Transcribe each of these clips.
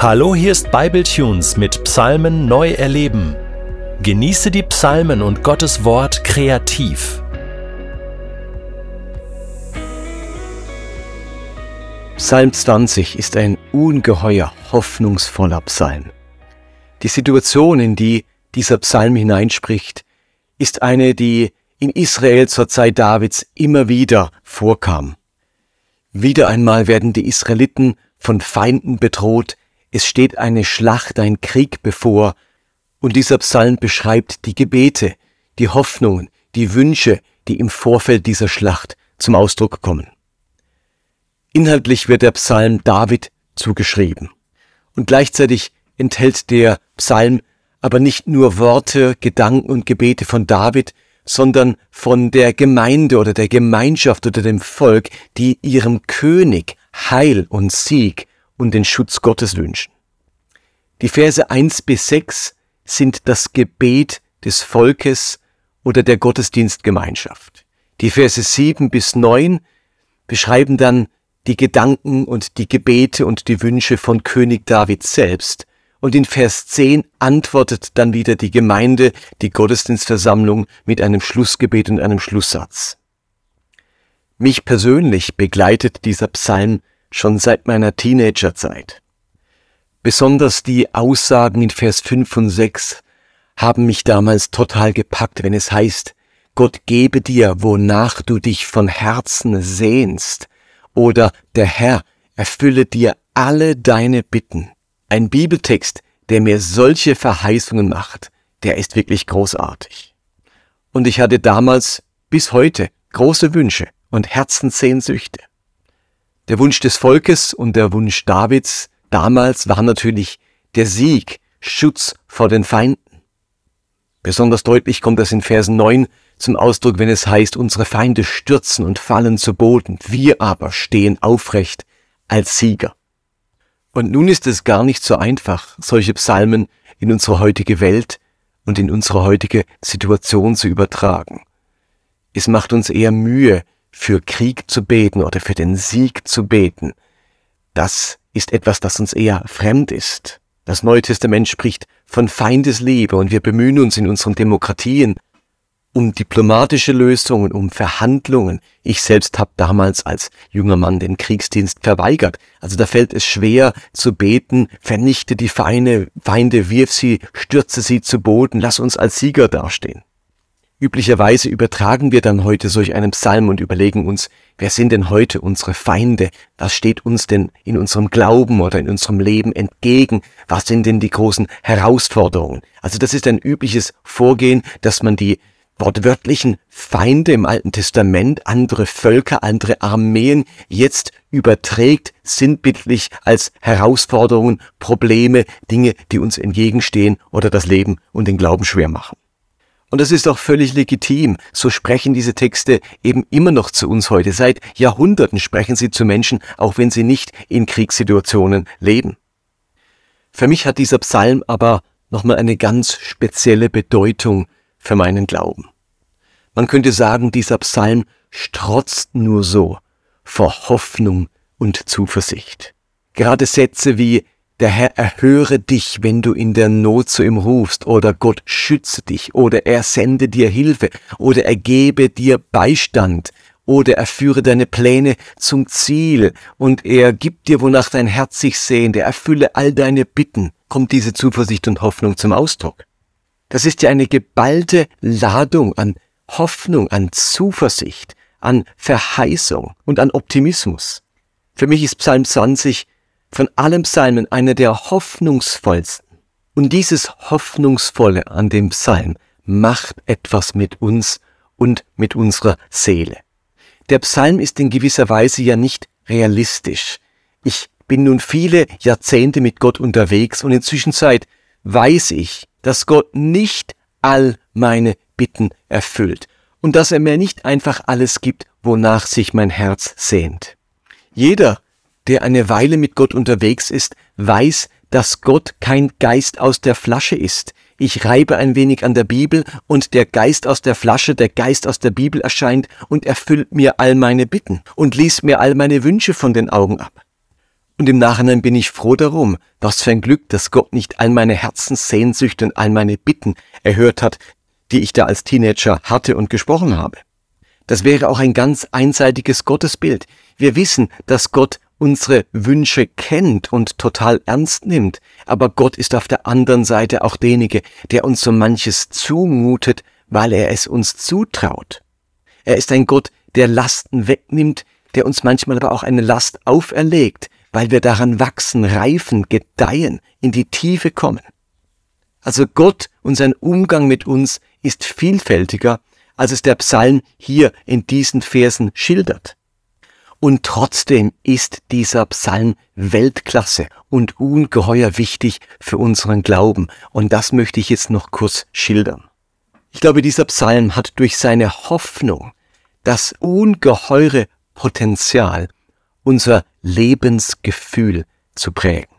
Hallo, hier ist Bibletunes mit Psalmen neu erleben. Genieße die Psalmen und Gottes Wort kreativ. Psalm 20 ist ein ungeheuer hoffnungsvoller Psalm. Die Situation, in die dieser Psalm hineinspricht, ist eine, die in Israel zur Zeit Davids immer wieder vorkam. Wieder einmal werden die Israeliten von Feinden bedroht, es steht eine Schlacht, ein Krieg bevor, und dieser Psalm beschreibt die Gebete, die Hoffnungen, die Wünsche, die im Vorfeld dieser Schlacht zum Ausdruck kommen. Inhaltlich wird der Psalm David zugeschrieben. Und gleichzeitig enthält der Psalm aber nicht nur Worte, Gedanken und Gebete von David, sondern von der Gemeinde oder der Gemeinschaft oder dem Volk, die ihrem König Heil und Sieg und den Schutz Gottes wünschen. Die Verse 1 bis 6 sind das Gebet des Volkes oder der Gottesdienstgemeinschaft. Die Verse 7 bis 9 beschreiben dann die Gedanken und die Gebete und die Wünsche von König David selbst. Und in Vers 10 antwortet dann wieder die Gemeinde, die Gottesdienstversammlung mit einem Schlussgebet und einem Schlusssatz. Mich persönlich begleitet dieser Psalm schon seit meiner Teenagerzeit. Besonders die Aussagen in Vers 5 und 6 haben mich damals total gepackt, wenn es heißt, Gott gebe dir, wonach du dich von Herzen sehnst, oder der Herr erfülle dir alle deine Bitten. Ein Bibeltext, der mir solche Verheißungen macht, der ist wirklich großartig. Und ich hatte damals bis heute große Wünsche und Herzenssehnsüchte. Der Wunsch des Volkes und der Wunsch Davids damals war natürlich der Sieg, Schutz vor den Feinden. Besonders deutlich kommt das in Versen 9 zum Ausdruck, wenn es heißt, unsere Feinde stürzen und fallen zu Boden, wir aber stehen aufrecht als Sieger. Und nun ist es gar nicht so einfach, solche Psalmen in unsere heutige Welt und in unsere heutige Situation zu übertragen. Es macht uns eher Mühe, für Krieg zu beten oder für den Sieg zu beten, das ist etwas, das uns eher fremd ist. Das Neue Testament spricht von Feindesliebe und wir bemühen uns in unseren Demokratien um diplomatische Lösungen, um Verhandlungen. Ich selbst habe damals als junger Mann den Kriegsdienst verweigert. Also da fällt es schwer zu beten, vernichte die Feinde, Feinde, wirf sie, stürze sie zu Boden, lass uns als Sieger dastehen. Üblicherweise übertragen wir dann heute solch einen Psalm und überlegen uns, wer sind denn heute unsere Feinde? Was steht uns denn in unserem Glauben oder in unserem Leben entgegen? Was sind denn die großen Herausforderungen? Also das ist ein übliches Vorgehen, dass man die wortwörtlichen Feinde im Alten Testament, andere Völker, andere Armeen jetzt überträgt, sinnbildlich als Herausforderungen, Probleme, Dinge, die uns entgegenstehen oder das Leben und den Glauben schwer machen. Und das ist auch völlig legitim. So sprechen diese Texte eben immer noch zu uns heute. Seit Jahrhunderten sprechen sie zu Menschen, auch wenn sie nicht in Kriegssituationen leben. Für mich hat dieser Psalm aber nochmal eine ganz spezielle Bedeutung für meinen Glauben. Man könnte sagen, dieser Psalm strotzt nur so vor Hoffnung und Zuversicht. Gerade Sätze wie der Herr erhöre dich, wenn du in der Not zu ihm rufst, oder Gott schütze dich, oder er sende dir Hilfe, oder er gebe dir Beistand, oder er führe deine Pläne zum Ziel, und er gibt dir, wonach dein Herz sich sehnt, er erfülle all deine Bitten, kommt diese Zuversicht und Hoffnung zum Ausdruck. Das ist ja eine geballte Ladung an Hoffnung, an Zuversicht, an Verheißung und an Optimismus. Für mich ist Psalm 20 von allen Psalmen einer der hoffnungsvollsten. Und dieses Hoffnungsvolle an dem Psalm macht etwas mit uns und mit unserer Seele. Der Psalm ist in gewisser Weise ja nicht realistisch. Ich bin nun viele Jahrzehnte mit Gott unterwegs und inzwischen Zeit weiß ich, dass Gott nicht all meine Bitten erfüllt und dass er mir nicht einfach alles gibt, wonach sich mein Herz sehnt. Jeder, der eine Weile mit Gott unterwegs ist, weiß, dass Gott kein Geist aus der Flasche ist. Ich reibe ein wenig an der Bibel und der Geist aus der Flasche, der Geist aus der Bibel erscheint und erfüllt mir all meine Bitten und liest mir all meine Wünsche von den Augen ab. Und im Nachhinein bin ich froh darum, was für ein Glück, dass Gott nicht all meine Herzenssehnsüchte und all meine Bitten erhört hat, die ich da als Teenager hatte und gesprochen habe. Das wäre auch ein ganz einseitiges Gottesbild. Wir wissen, dass Gott unsere Wünsche kennt und total ernst nimmt, aber Gott ist auf der anderen Seite auch derjenige, der uns so manches zumutet, weil er es uns zutraut. Er ist ein Gott, der Lasten wegnimmt, der uns manchmal aber auch eine Last auferlegt, weil wir daran wachsen, reifen, gedeihen, in die Tiefe kommen. Also Gott und sein Umgang mit uns ist vielfältiger, als es der Psalm hier in diesen Versen schildert. Und trotzdem ist dieser Psalm Weltklasse und ungeheuer wichtig für unseren Glauben. Und das möchte ich jetzt noch kurz schildern. Ich glaube, dieser Psalm hat durch seine Hoffnung das ungeheure Potenzial, unser Lebensgefühl zu prägen.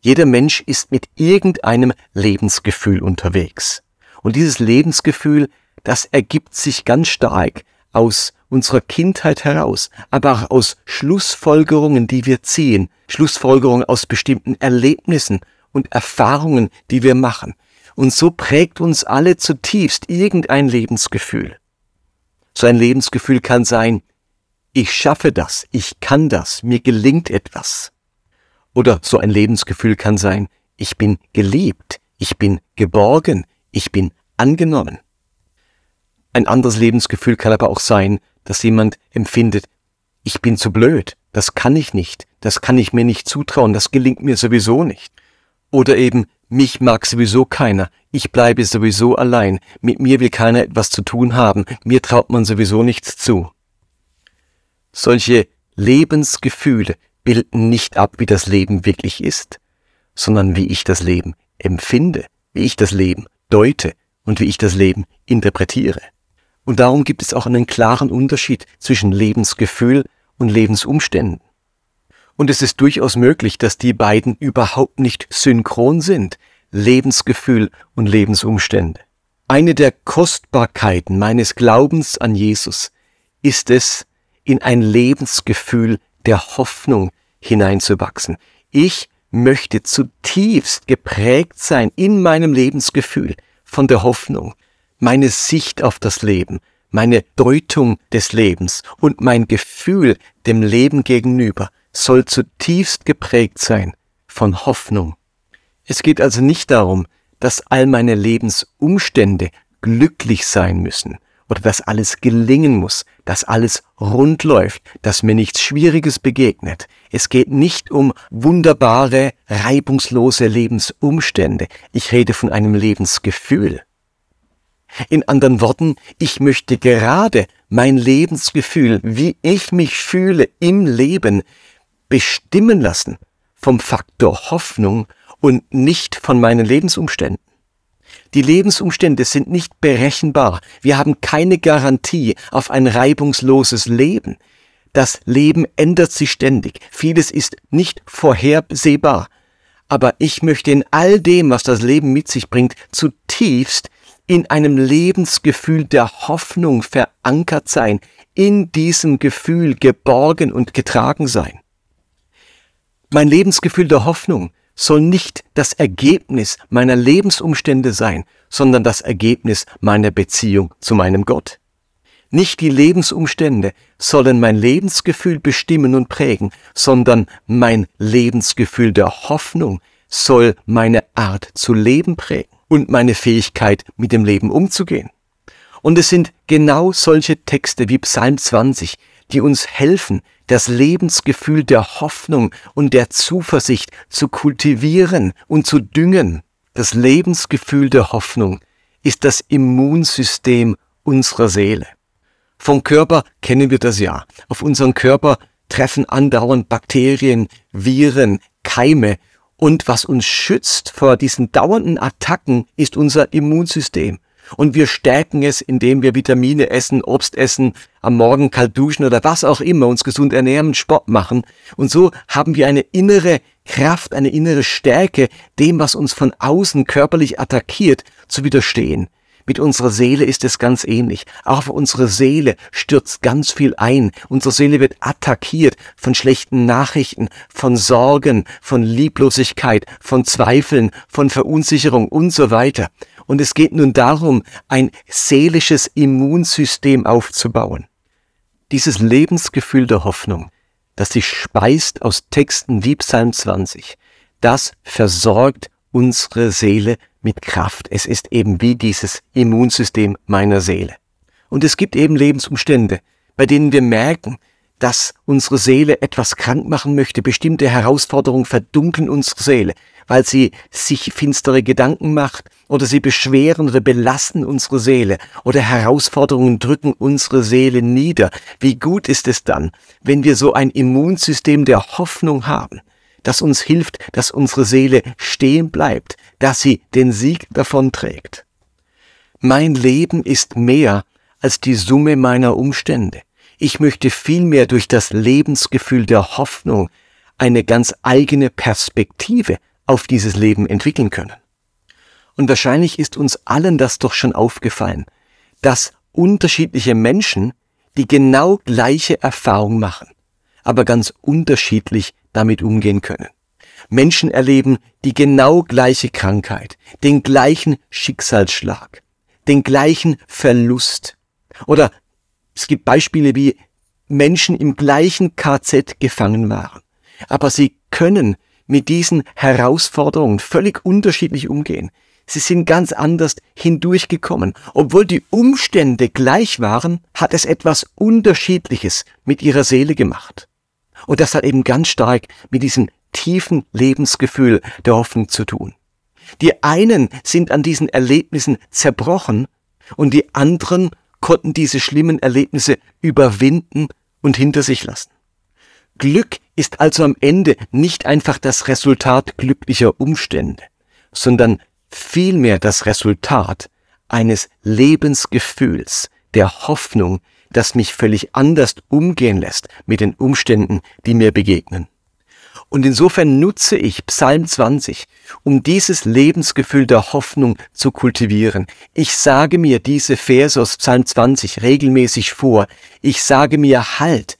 Jeder Mensch ist mit irgendeinem Lebensgefühl unterwegs. Und dieses Lebensgefühl, das ergibt sich ganz stark aus unserer Kindheit heraus, aber auch aus Schlussfolgerungen, die wir ziehen, Schlussfolgerungen aus bestimmten Erlebnissen und Erfahrungen, die wir machen. Und so prägt uns alle zutiefst irgendein Lebensgefühl. So ein Lebensgefühl kann sein, ich schaffe das, ich kann das, mir gelingt etwas. Oder so ein Lebensgefühl kann sein, ich bin geliebt, ich bin geborgen, ich bin angenommen. Ein anderes Lebensgefühl kann aber auch sein, dass jemand empfindet, ich bin zu blöd, das kann ich nicht, das kann ich mir nicht zutrauen, das gelingt mir sowieso nicht. Oder eben, mich mag sowieso keiner, ich bleibe sowieso allein, mit mir will keiner etwas zu tun haben, mir traut man sowieso nichts zu. Solche Lebensgefühle bilden nicht ab, wie das Leben wirklich ist, sondern wie ich das Leben empfinde, wie ich das Leben deute und wie ich das Leben interpretiere. Und darum gibt es auch einen klaren Unterschied zwischen Lebensgefühl und Lebensumständen. Und es ist durchaus möglich, dass die beiden überhaupt nicht synchron sind, Lebensgefühl und Lebensumstände. Eine der Kostbarkeiten meines Glaubens an Jesus ist es, in ein Lebensgefühl der Hoffnung hineinzuwachsen. Ich möchte zutiefst geprägt sein in meinem Lebensgefühl von der Hoffnung, meine Sicht auf das Leben, meine Deutung des Lebens und mein Gefühl dem Leben gegenüber soll zutiefst geprägt sein von Hoffnung. Es geht also nicht darum, dass all meine Lebensumstände glücklich sein müssen oder dass alles gelingen muss, dass alles rund läuft, dass mir nichts Schwieriges begegnet. Es geht nicht um wunderbare, reibungslose Lebensumstände. Ich rede von einem Lebensgefühl. In anderen Worten, ich möchte gerade mein Lebensgefühl, wie ich mich fühle im Leben, bestimmen lassen vom Faktor Hoffnung und nicht von meinen Lebensumständen. Die Lebensumstände sind nicht berechenbar. Wir haben keine Garantie auf ein reibungsloses Leben. Das Leben ändert sich ständig. Vieles ist nicht vorhersehbar. Aber ich möchte in all dem, was das Leben mit sich bringt, zutiefst in einem Lebensgefühl der Hoffnung verankert sein, in diesem Gefühl geborgen und getragen sein. Mein Lebensgefühl der Hoffnung soll nicht das Ergebnis meiner Lebensumstände sein, sondern das Ergebnis meiner Beziehung zu meinem Gott. Nicht die Lebensumstände sollen mein Lebensgefühl bestimmen und prägen, sondern mein Lebensgefühl der Hoffnung soll meine Art zu leben prägen und meine Fähigkeit, mit dem Leben umzugehen. Und es sind genau solche Texte wie Psalm 20, die uns helfen, das Lebensgefühl der Hoffnung und der Zuversicht zu kultivieren und zu düngen. Das Lebensgefühl der Hoffnung ist das Immunsystem unserer Seele. Vom Körper kennen wir das ja. Auf unseren Körper treffen andauernd Bakterien, Viren, Keime und was uns schützt vor diesen dauernden Attacken ist unser Immunsystem. Und wir stärken es, indem wir Vitamine essen, Obst essen, am Morgen kalt duschen oder was auch immer, uns gesund ernähren, Sport machen. Und so haben wir eine innere Kraft, eine innere Stärke, dem, was uns von außen körperlich attackiert, zu widerstehen. Mit unserer Seele ist es ganz ähnlich. Auch auf unsere Seele stürzt ganz viel ein. Unsere Seele wird attackiert von schlechten Nachrichten, von Sorgen, von Lieblosigkeit, von Zweifeln, von Verunsicherung und so weiter. Und es geht nun darum, ein seelisches Immunsystem aufzubauen. Dieses Lebensgefühl der Hoffnung, das sich speist aus Texten wie Psalm 20, das versorgt unsere Seele mit Kraft. Es ist eben wie dieses Immunsystem meiner Seele. Und es gibt eben Lebensumstände, bei denen wir merken, dass unsere Seele etwas krank machen möchte. Bestimmte Herausforderungen verdunkeln unsere Seele, weil sie sich finstere Gedanken macht oder sie beschweren oder belasten unsere Seele oder Herausforderungen drücken unsere Seele nieder. Wie gut ist es dann, wenn wir so ein Immunsystem der Hoffnung haben, das uns hilft, dass unsere Seele stehen bleibt, dass sie den Sieg davonträgt. Mein Leben ist mehr als die Summe meiner Umstände. Ich möchte vielmehr durch das Lebensgefühl der Hoffnung eine ganz eigene Perspektive auf dieses Leben entwickeln können. Und wahrscheinlich ist uns allen das doch schon aufgefallen, dass unterschiedliche Menschen die genau gleiche Erfahrung machen, aber ganz unterschiedlich damit umgehen können. Menschen erleben die genau gleiche Krankheit, den gleichen Schicksalsschlag, den gleichen Verlust. Oder es gibt Beispiele, wie Menschen im gleichen KZ gefangen waren. Aber sie können mit diesen Herausforderungen völlig unterschiedlich umgehen. Sie sind ganz anders hindurchgekommen. Obwohl die Umstände gleich waren, hat es etwas Unterschiedliches mit ihrer Seele gemacht. Und das hat eben ganz stark mit diesem tiefen Lebensgefühl der Hoffnung zu tun. Die einen sind an diesen Erlebnissen zerbrochen und die anderen konnten diese schlimmen Erlebnisse überwinden und hinter sich lassen. Glück ist also am Ende nicht einfach das Resultat glücklicher Umstände, sondern vielmehr das Resultat eines Lebensgefühls, der Hoffnung, das mich völlig anders umgehen lässt mit den Umständen, die mir begegnen. Und insofern nutze ich Psalm 20, um dieses Lebensgefühl der Hoffnung zu kultivieren. Ich sage mir diese Verse aus Psalm 20 regelmäßig vor. Ich sage mir, halt,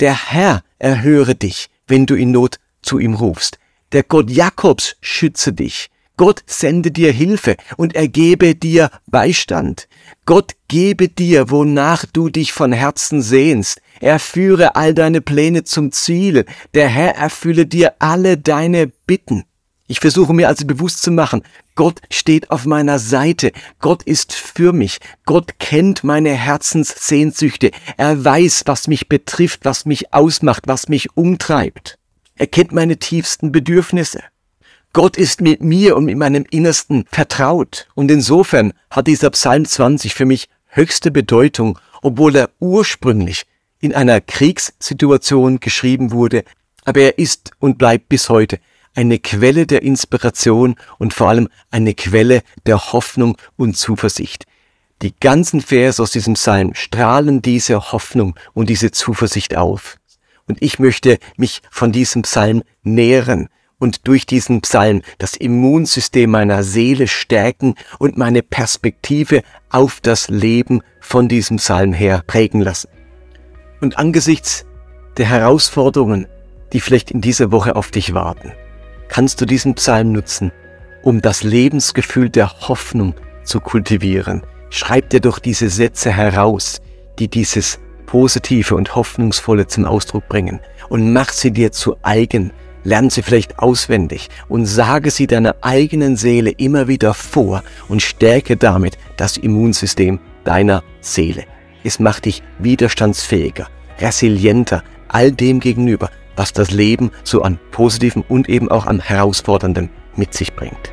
der Herr erhöre dich, wenn du in Not zu ihm rufst. Der Gott Jakobs schütze dich. Gott sende dir Hilfe und er gebe dir Beistand. Gott gebe dir, wonach du dich von Herzen sehnst. Er führe all deine Pläne zum Ziel. Der Herr erfülle dir alle deine Bitten. Ich versuche mir also bewusst zu machen, Gott steht auf meiner Seite, Gott ist für mich, Gott kennt meine Herzenssehnsüchte, er weiß, was mich betrifft, was mich ausmacht, was mich umtreibt. Er kennt meine tiefsten Bedürfnisse. Gott ist mit mir und mit meinem Innersten vertraut. Und insofern hat dieser Psalm 20 für mich höchste Bedeutung, obwohl er ursprünglich in einer Kriegssituation geschrieben wurde, aber er ist und bleibt bis heute eine Quelle der Inspiration und vor allem eine Quelle der Hoffnung und Zuversicht. Die ganzen Verse aus diesem Psalm strahlen diese Hoffnung und diese Zuversicht auf. Und ich möchte mich von diesem Psalm nähren, und durch diesen Psalm das Immunsystem meiner Seele stärken und meine Perspektive auf das Leben von diesem Psalm her prägen lassen. Und angesichts der Herausforderungen, die vielleicht in dieser Woche auf dich warten, kannst du diesen Psalm nutzen, um das Lebensgefühl der Hoffnung zu kultivieren. Schreib dir doch diese Sätze heraus, die dieses Positive und Hoffnungsvolle zum Ausdruck bringen und mach sie dir zu eigen Lern sie vielleicht auswendig und sage sie deiner eigenen Seele immer wieder vor und stärke damit das Immunsystem deiner Seele. Es macht dich widerstandsfähiger, resilienter all dem gegenüber, was das Leben so an positivem und eben auch an herausforderndem mit sich bringt.